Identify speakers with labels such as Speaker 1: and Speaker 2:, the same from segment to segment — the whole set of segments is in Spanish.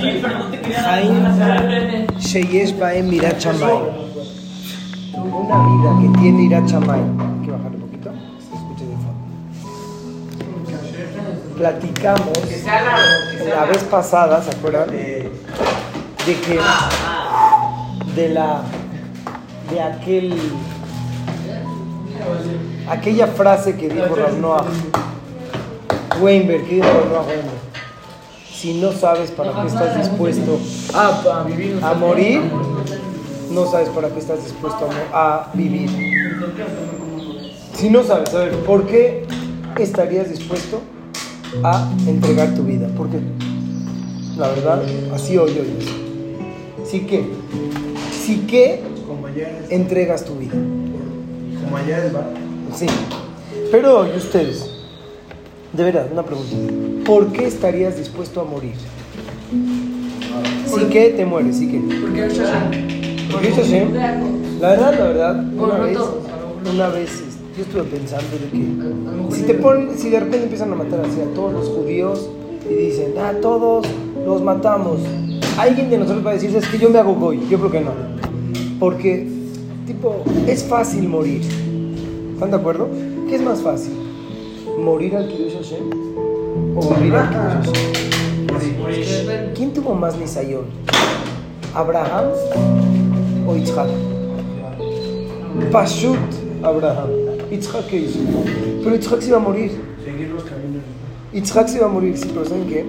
Speaker 1: Haim Sheyesh Baem Mirat Shamayim. Una vida que tiene Irat Shamayim. Hay que bajarle un poquito. Escuche de fondo. Platicamos la vez pasada, ¿se acuerdan? De que de la de aquel aquella frase que dijo Rav Noah Weinberg, que dijo Rav Noah Weinberg si no sabes para qué estás dispuesto a, a morir, no sabes para qué estás dispuesto a, vivir. Si no sabes, a ver, ¿por qué estarías dispuesto a entregar tu vida? ¿Por qué? La verdad, así hoy hoy. Sí que, sí que entregas tu vida.
Speaker 2: como ayer, ¿va?
Speaker 1: Sí. Pero, ¿y ustedes? De verdad, una pregunta. ¿Por qué estarías dispuesto a morir? Sí que te mueres, sí que.
Speaker 3: Porque es Shashan.
Speaker 1: ¿Por qué es Hashem? La verdad, la verdad, una vez, una vez este, yo estuve pensando de que si te ponen, si de repente empiezan a matar así a todos los judíos y dicen, ah, todos los matamos, alguien de nosotros va a decir, es que yo me hago goy, yo creo que no, porque tipo es fácil morir, ¿están de acuerdo? ¿Qué es más fácil? ¿Morir al Kiddush Hashem o morir al Hashem? ¿Quién tuvo más nisayón? ¿Abraham o Yitzhak? Pashut Abraham. Yitzhak qué hizo? Pero Yitzhak se iba a morir.
Speaker 2: Seguir los caminos.
Speaker 1: Yitzhak se iba a morir, sí, pero ¿saben qué?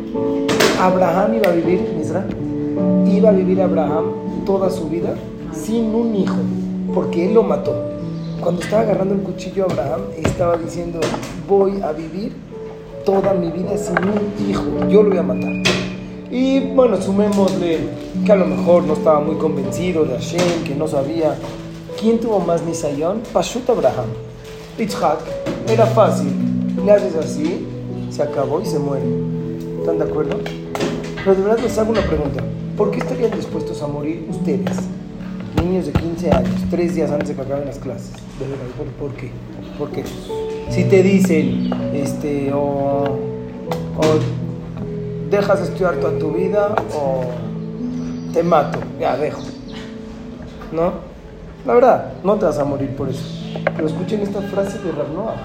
Speaker 1: Abraham iba a vivir, Misra, iba a vivir Abraham toda su vida sin un hijo, porque él lo mató. Cuando estaba agarrando el cuchillo Abraham, estaba diciendo, voy a vivir toda mi vida sin un hijo, yo lo voy a matar. Y bueno, sumémosle que a lo mejor no estaba muy convencido de Hashem, que no sabía. ¿Quién tuvo más nisayón? Pashut Abraham. Yitzhak era fácil. Le haces así, se acabó y se muere. ¿Están de acuerdo? Pero de verdad les hago una pregunta. ¿Por qué estarían dispuestos a morir ustedes, niños de 15 años, tres días antes de que acaben las clases? ¿por, qué? ¿Por qué? Si te dicen, este, o, o dejas de estudiar toda tu vida, o te mato, ya dejo. ¿No? La verdad, no te vas a morir por eso. Pero escuchen esta frase de Rav Noah.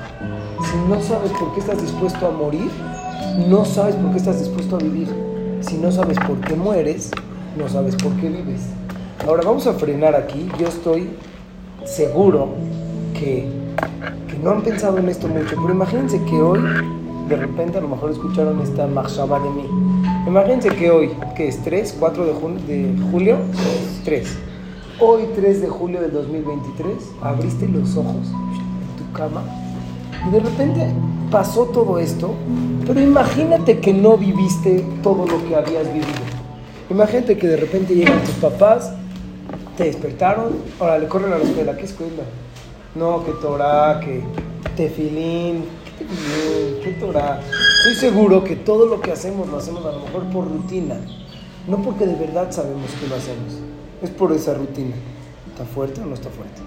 Speaker 1: Si no sabes por qué estás dispuesto a morir, no sabes por qué estás dispuesto a vivir. Si no sabes por qué mueres, no sabes por qué vives. Ahora vamos a frenar aquí. Yo estoy seguro que, que no han pensado en esto mucho, pero imagínense que hoy, de repente, a lo mejor escucharon esta marshaba de mí. Imagínense que hoy, que es 3, 4 de, jun- de julio, 3. Hoy, 3 de julio del 2023, abriste los ojos en tu cama y de repente pasó todo esto, pero imagínate que no viviste todo lo que habías vivido. Imagínate que de repente llegan tus papás, te despertaron, ahora le corren a la escuela, ¿qué escuela? No, que Torah, que tefilín, ¿qué tefilín? ¿Qué Torah? Estoy seguro que todo lo que hacemos lo hacemos a lo mejor por rutina, no porque de verdad sabemos que lo hacemos, es por esa rutina. ¿Está fuerte o no está fuerte?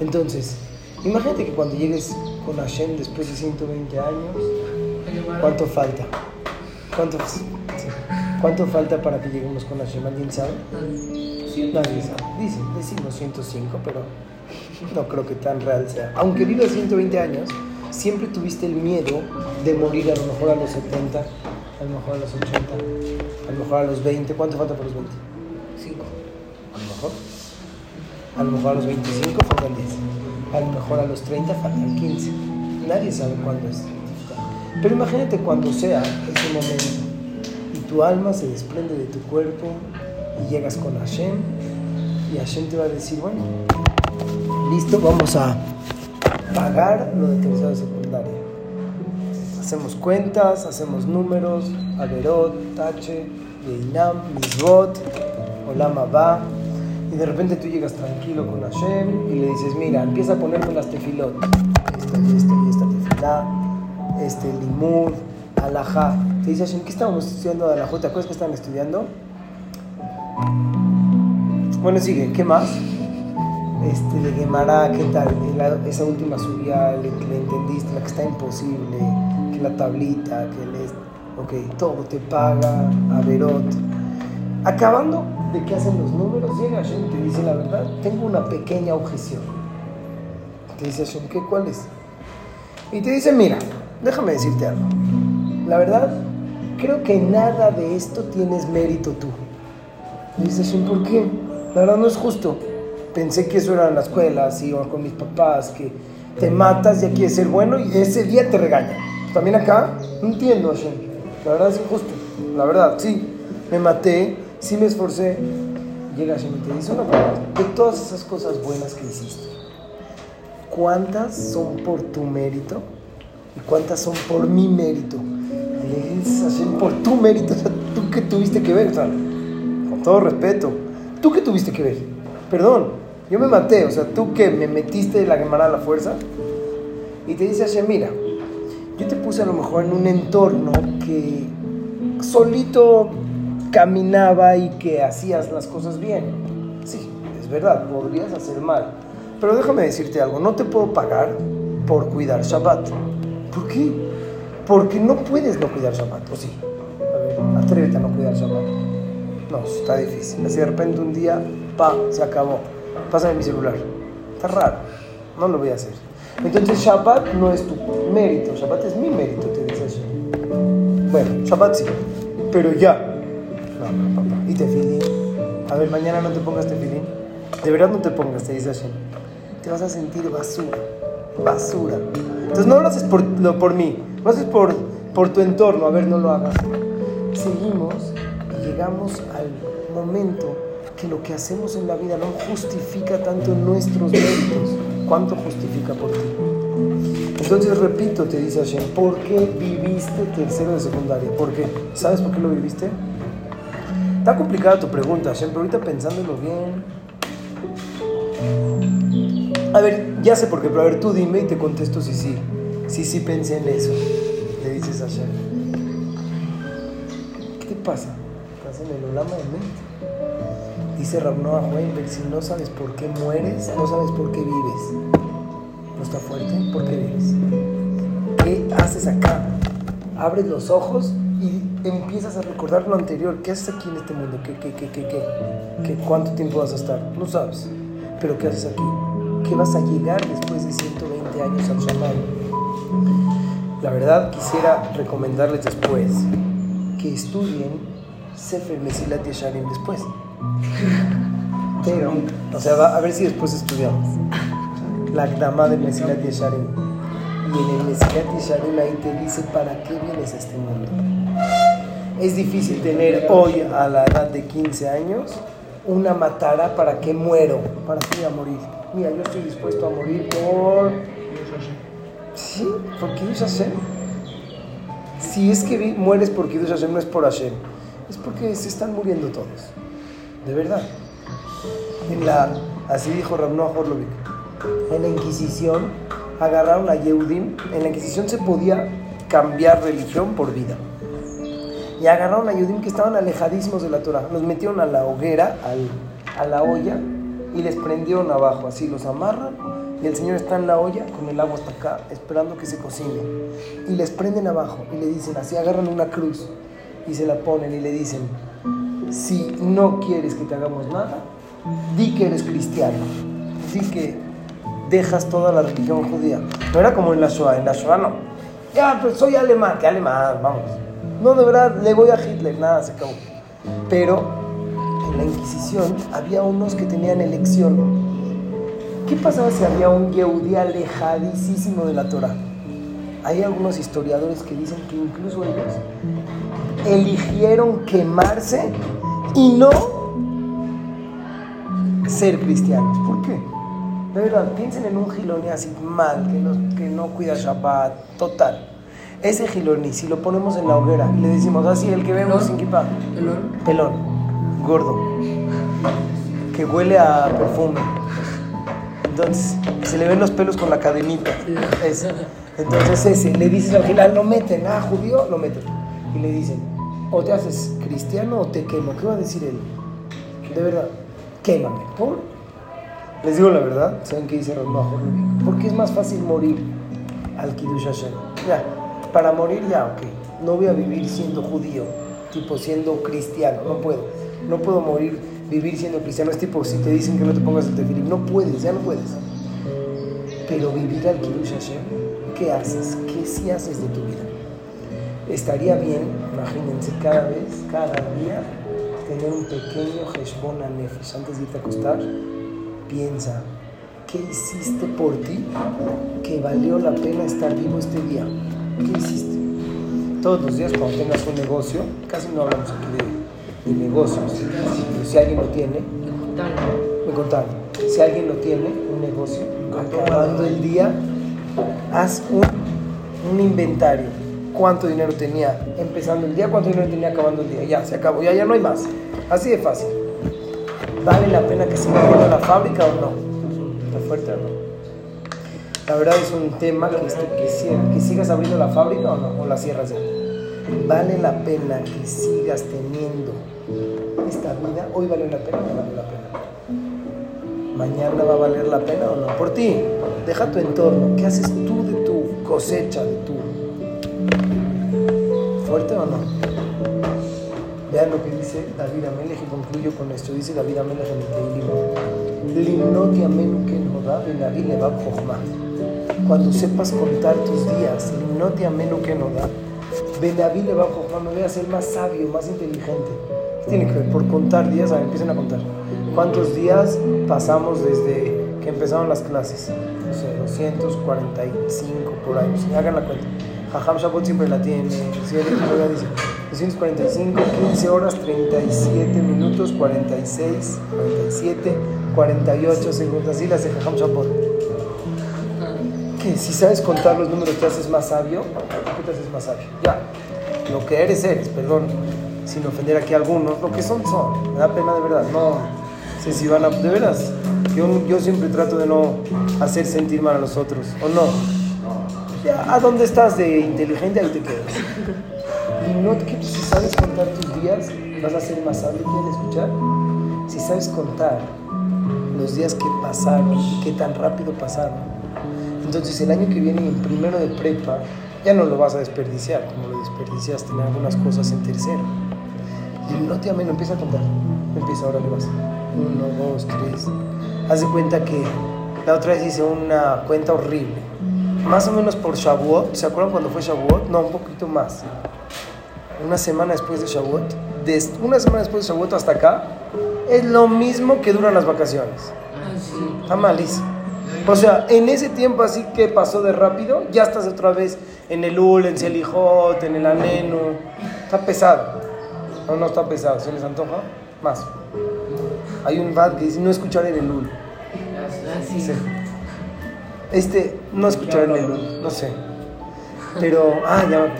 Speaker 1: Entonces, imagínate que cuando llegues con Hashem después de 120 años, ¿cuánto falta? ¿Cuánto, sí. ¿Cuánto falta para que lleguemos con Hashem? ¿Alguien sabe? Nadie sabe. Dicen, decimos 105, pero no creo que tan real sea. Aunque vivas 120 años, siempre tuviste el miedo de morir a lo mejor a los 70, a lo mejor a los 80, a lo mejor a los 20. ¿Cuánto falta para los 20? 5. A lo mejor. A lo mejor a los 25 faltan 10. A lo mejor a los 30 faltan 15. Nadie sabe cuándo es. Pero imagínate cuando sea ese momento tu alma se desprende de tu cuerpo y llegas con Hashem y Hashem te va a decir, bueno, listo, vamos a pagar lo de tercero de secundaria. Hacemos cuentas, hacemos números, Averot, Tache, Yeinam, Misbot, Olam Abba, y de repente tú llegas tranquilo con Hashem y le dices, mira, empieza a ponerme las tefilot, esta esta esta tefilá, este limud, alajá. Te dice Hashem, ¿qué estábamos estudiando de alajá? ¿Te acuerdas que estaban estudiando? Bueno, sigue, ¿qué más? Este, de Gemara, ¿qué tal? La- esa última subía, le, le entendiste, la que está imposible, que la tablita, que el... est- Ok, todo te paga, Averot. Acabando de que hacen los números, llega Hashem y te dice la verdad, tengo una pequeña objeción. Te dice Hashem, ¿qué cuál es? Y te dice, mira, déjame decirte algo. La verdad, creo que nada de esto tienes mérito tú. Y dice Hashem, ¿por qué? La verdad no es justo. Pensé que eso era en la escuela, así, o con mis papás, que te matas, ya quieres ser bueno y ese día te regañan. También acá, no entiendo Hashem. La verdad es injusto. La verdad, sí, me maté, sí me esforcé. Llega Hashem y te dice una pregunta. De todas esas cosas buenas que hiciste, ¿cuántas son por tu mérito y cuántas son por mi mérito? Y le dices a Hashem, por tu mérito, o sea, tú que tuviste que ver, o sea, con todo respeto, tú que tuviste que ver. Perdón, yo me maté, o sea, tú que me metiste la quemada a la fuerza. Y te dice Hashem, mira, yo te puse a lo mejor en un entorno que solito caminaba y que hacías las cosas bien. Sí, es verdad, podrías hacer mal. Pero déjame decirte algo, no te puedo pagar por cuidar Shabbat. ¿Por qué? Porque no puedes no cuidar Shabbat, ¿o sí? A ver, atrévete a no cuidar Shabbat. No, está difícil. Así de repente un día, pa, se acabó. Pásame mi celular. Está raro. No lo voy a hacer. Entonces Shabbat no es tu mérito, Shabbat es mi mérito, te dice Hashem. Bueno, Shabbat sí, pero ya. No, no, papá. ¿Y tefilín? A ver, mañana no te pongas tefilín. De verdad no te pongas, te dice Hashem. Te vas a sentir basura, basura. Entonces no lo haces por, lo, por mí, lo haces por, por tu entorno. A ver, no lo hagas. Seguimos y llegamos al momento que lo que hacemos en la vida no justifica tanto nuestros méritos, cuánto justifica por ti. Entonces, repito, te dice Hashem, ¿por qué viviste tercero de secundaria? ¿Por qué? ¿Sabes por qué lo viviste? Está complicada tu pregunta, Hashem, pero ahorita pensándolo bien. A ver, ya sé por qué, pero a ver, tú dime y te contesto si sí. Sí, sí pensé en eso. ¿Qué te pasa? Estás en el olama de mente. Dice Ramnoa Weinberg, si no sabes por qué mueres, no sabes por qué vives. ¿No está fuerte? ¿Por qué vives? ¿Qué haces acá? Abres los ojos y empiezas a recordar lo anterior. ¿Qué haces aquí en este mundo? ¿Qué, qué, qué, qué, qué? ¿Qué ¿Cuánto tiempo vas a estar? No sabes. ¿Pero qué haces aquí? ¿Qué vas a llegar después de 120 años al Shammai? La verdad, quisiera recomendarles después que estudien Sefer Mesilat Yesharim después. Pero, o sea, va, a ver si después estudiamos. La Gdama de Mesilat Yesharim. Y en el Mesilat Yesharim ahí te dice para qué vienes a este mundo. Es difícil tener hoy, a la edad de 15 años, una matara para que muero, para que voy a morir. Mira, yo estoy dispuesto a morir por. Sí, por Kiddush Hashem. Si es que mueres por Kiddush Hashem, no es por Hashem, es porque se están muriendo todos. De verdad. Así dijo Ramnoa Horlovik. En la Inquisición agarraron a Yehudim. En la Inquisición se podía cambiar religión por vida. Y agarraron a Yehudim que estaban alejadísimos de la Torah. Los metieron a la hoguera, al- a la olla, y les prendieron abajo. Así los amarran. El Señor está en la olla con el agua hasta acá, esperando que se cocine. Y les prenden abajo y le dicen, así agarran una cruz y se la ponen y le dicen, si no quieres que te hagamos nada, di que eres cristiano, di que dejas toda la religión judía. No era como en la Shoah, en la Shoah no. Ya, pues soy alemán, que alemán, vamos. No, de verdad, le voy a Hitler, nada, se acabó. Pero en la Inquisición había unos que tenían elección. ¿Qué pasaba si había un Yehudí alejadísimo de la Torah? Hay algunos historiadores que dicen que incluso ellos eligieron quemarse y no ser cristianos. ¿Por qué? De verdad, piensen en un giloní así mal, que no, que no cuida Shabbat, total. Ese giloní, si lo ponemos en la hoguera y le decimos así, el que vemos sin kippah, pelón, gordo, que huele a perfume. Entonces, se le ven los pelos con la cadenita. Ese. Entonces ese, le dices al gilal, lo meten, ah, judío, lo meten. Y le dicen, o te haces cristiano o te quemo. ¿Qué va a decir él? De verdad, quémame. ¿Por? Les digo la verdad, ¿saben qué dice Ramón Porque es más fácil morir al Kiddush Hashem. Ya, para morir ya, ok. No voy a vivir siendo judío, tipo siendo cristiano, no puedo. No puedo morir, vivir siendo cristiano. Es tipo, si te dicen que no te pongas el tefilim, no puedes, ya no puedes. Pero vivir al Kiddush Hashem, ¿qué haces? ¿Qué sí haces de tu vida? Estaría bien, imagínense, cada vez, cada día, tener un pequeño Heshbon Nefesh antes de irte a acostar. Piensa, ¿qué hiciste por ti que valió la pena estar vivo este día? ¿Qué hiciste? Todos los días cuando tengas un negocio, casi no hablamos aquí de, de negocios, si alguien lo tiene, me contaron, si alguien lo tiene, un negocio, acabando el día, haz un, un inventario. ¿Cuánto dinero tenía empezando el día? ¿Cuánto dinero tenía acabando el día? Ya, se acabó, ya, ya no hay más. Así de fácil. ¿Vale la pena que siga abriendo la fábrica o no? ¿Está fuerte o no? La verdad es un tema que, este, que, que sigas abriendo la fábrica o no, o la cierras ya. ¿Vale la pena que sigas teniendo esta vida? Hoy vale la pena o no vale la pena. Mañana va a valer la pena o no. Por ti, deja tu entorno. ¿Qué haces tú de tu cosecha, de tu fuerte o no? Vean lo que dice David Amelech y concluyo con esto. Dice David Amelech en el chokhmah. Cuando sepas contar tus días, limnoti amenu que no da benavi levab chokhmah, me voy a ser más sabio, más inteligente. ¿Qué tiene que ver? Por contar días, a ver, empiecen a contar. ¿Cuántos días pasamos desde que empezaron las clases? No sé, 245 por ahí. Sí, hagan la cuenta. Jajam Shabbat siempre la tiene. Si me lo dice 245, 15 horas, 37 minutos, 46, 47, 48 segundos. Así las de Jajam Shabbat. Si sabes contar los números te haces más sabio, ¿qué te haces más sabio? Ya. Lo que eres, eres, perdón, sin ofender aquí a algunos. Lo que son, son. Me da pena de verdad. No sé si van a. De veras. Yo, yo siempre trato de no hacer sentir mal a los otros. ¿O no? Ya, ¿A dónde estás de inteligente? Ahí te quedas. Y no que si sabes contar tus días, vas a ser más sabio. ¿Quieren escuchar? Si sabes contar los días que pasaron y qué tan rápido pasaron, entonces el año que viene en primero de prepa ya no lo vas a desperdiciar como lo desperdiciaste en algunas cosas en tercero. Y no te ameno, empieza a contar. Empieza, ahora le vas. Uno, dos, tres. Haz de cuenta que la otra vez hice una cuenta horrible. Más o menos por Shavuot. ¿Se acuerdan cuando fue Shavuot? No, un poquito más. Una semana después de Shavuot. Una semana después de Shavuot hasta acá. Es lo mismo que duran las vacaciones. Está malísimo. O sea, en ese tiempo así que pasó de rápido, ya estás otra vez en el UL, en Selijot, en el Anenu. Está pesado. No, no está pesado. ¿Se les antoja? Más. Hay un bad que dice no escuchar en el UL. Sí. Este, no escuchar en el UL, no sé. Pero, ah, ya.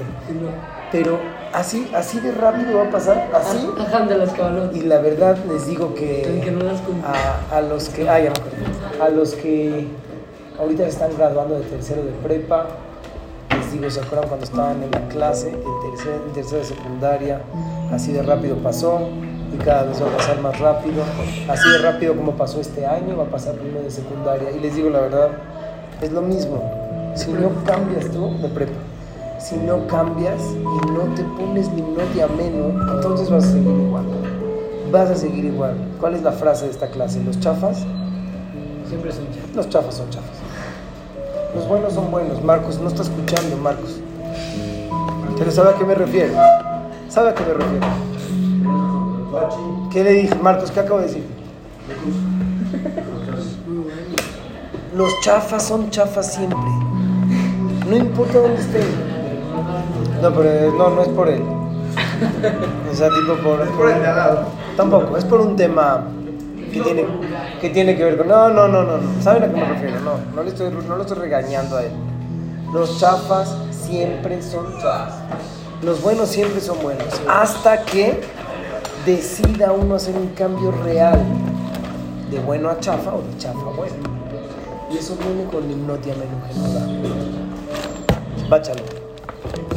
Speaker 1: Pero así, así de rápido va a pasar, así.
Speaker 4: Ajá, de las cabalot.
Speaker 1: Y la verdad les digo
Speaker 4: Que
Speaker 1: que
Speaker 4: no las
Speaker 1: a, a los que, ah, ya me acordé. a los que ahorita están graduando de tercero de prepa, les digo, ¿se acuerdan cuando estaban en la clase, en tercero, en tercero de secundaria? Así de rápido pasó y cada vez va a pasar más rápido. Así de rápido como pasó este año, va a pasar primero de secundaria. Y les digo la verdad, es lo mismo. Si no cambias tú de prepa, si no cambias y no te pones ni no te ameno, entonces vas a seguir igual. Vas a seguir igual. ¿Cuál es la frase de esta clase? Los chafas,
Speaker 4: Siempre son chafas.
Speaker 1: los chafas son chafas. Los buenos son buenos. Marcos, no está escuchando, Marcos. Pero ¿sabe a qué me refiero? ¿Sabe a qué me refiero? ¿Qué le dije? Marcos, ¿qué acabo de decir? Los chafas son chafas siempre. No importa dónde estén. No, pero eh, no, no es por él. O sea, tipo por...
Speaker 2: Es por el de al lado.
Speaker 1: Tampoco, es por un tema que tiene, que tiene que ver con... No, no, no, no, no. ¿Saben a qué me refiero? No, no le estoy, no lo estoy regañando a él. Los chafas siempre son chafas. Los buenos siempre son buenos. Hasta que decida uno hacer un cambio real de bueno a chafa o de chafa a bueno. Y eso viene con hipnotia menugenuda. Báchalo.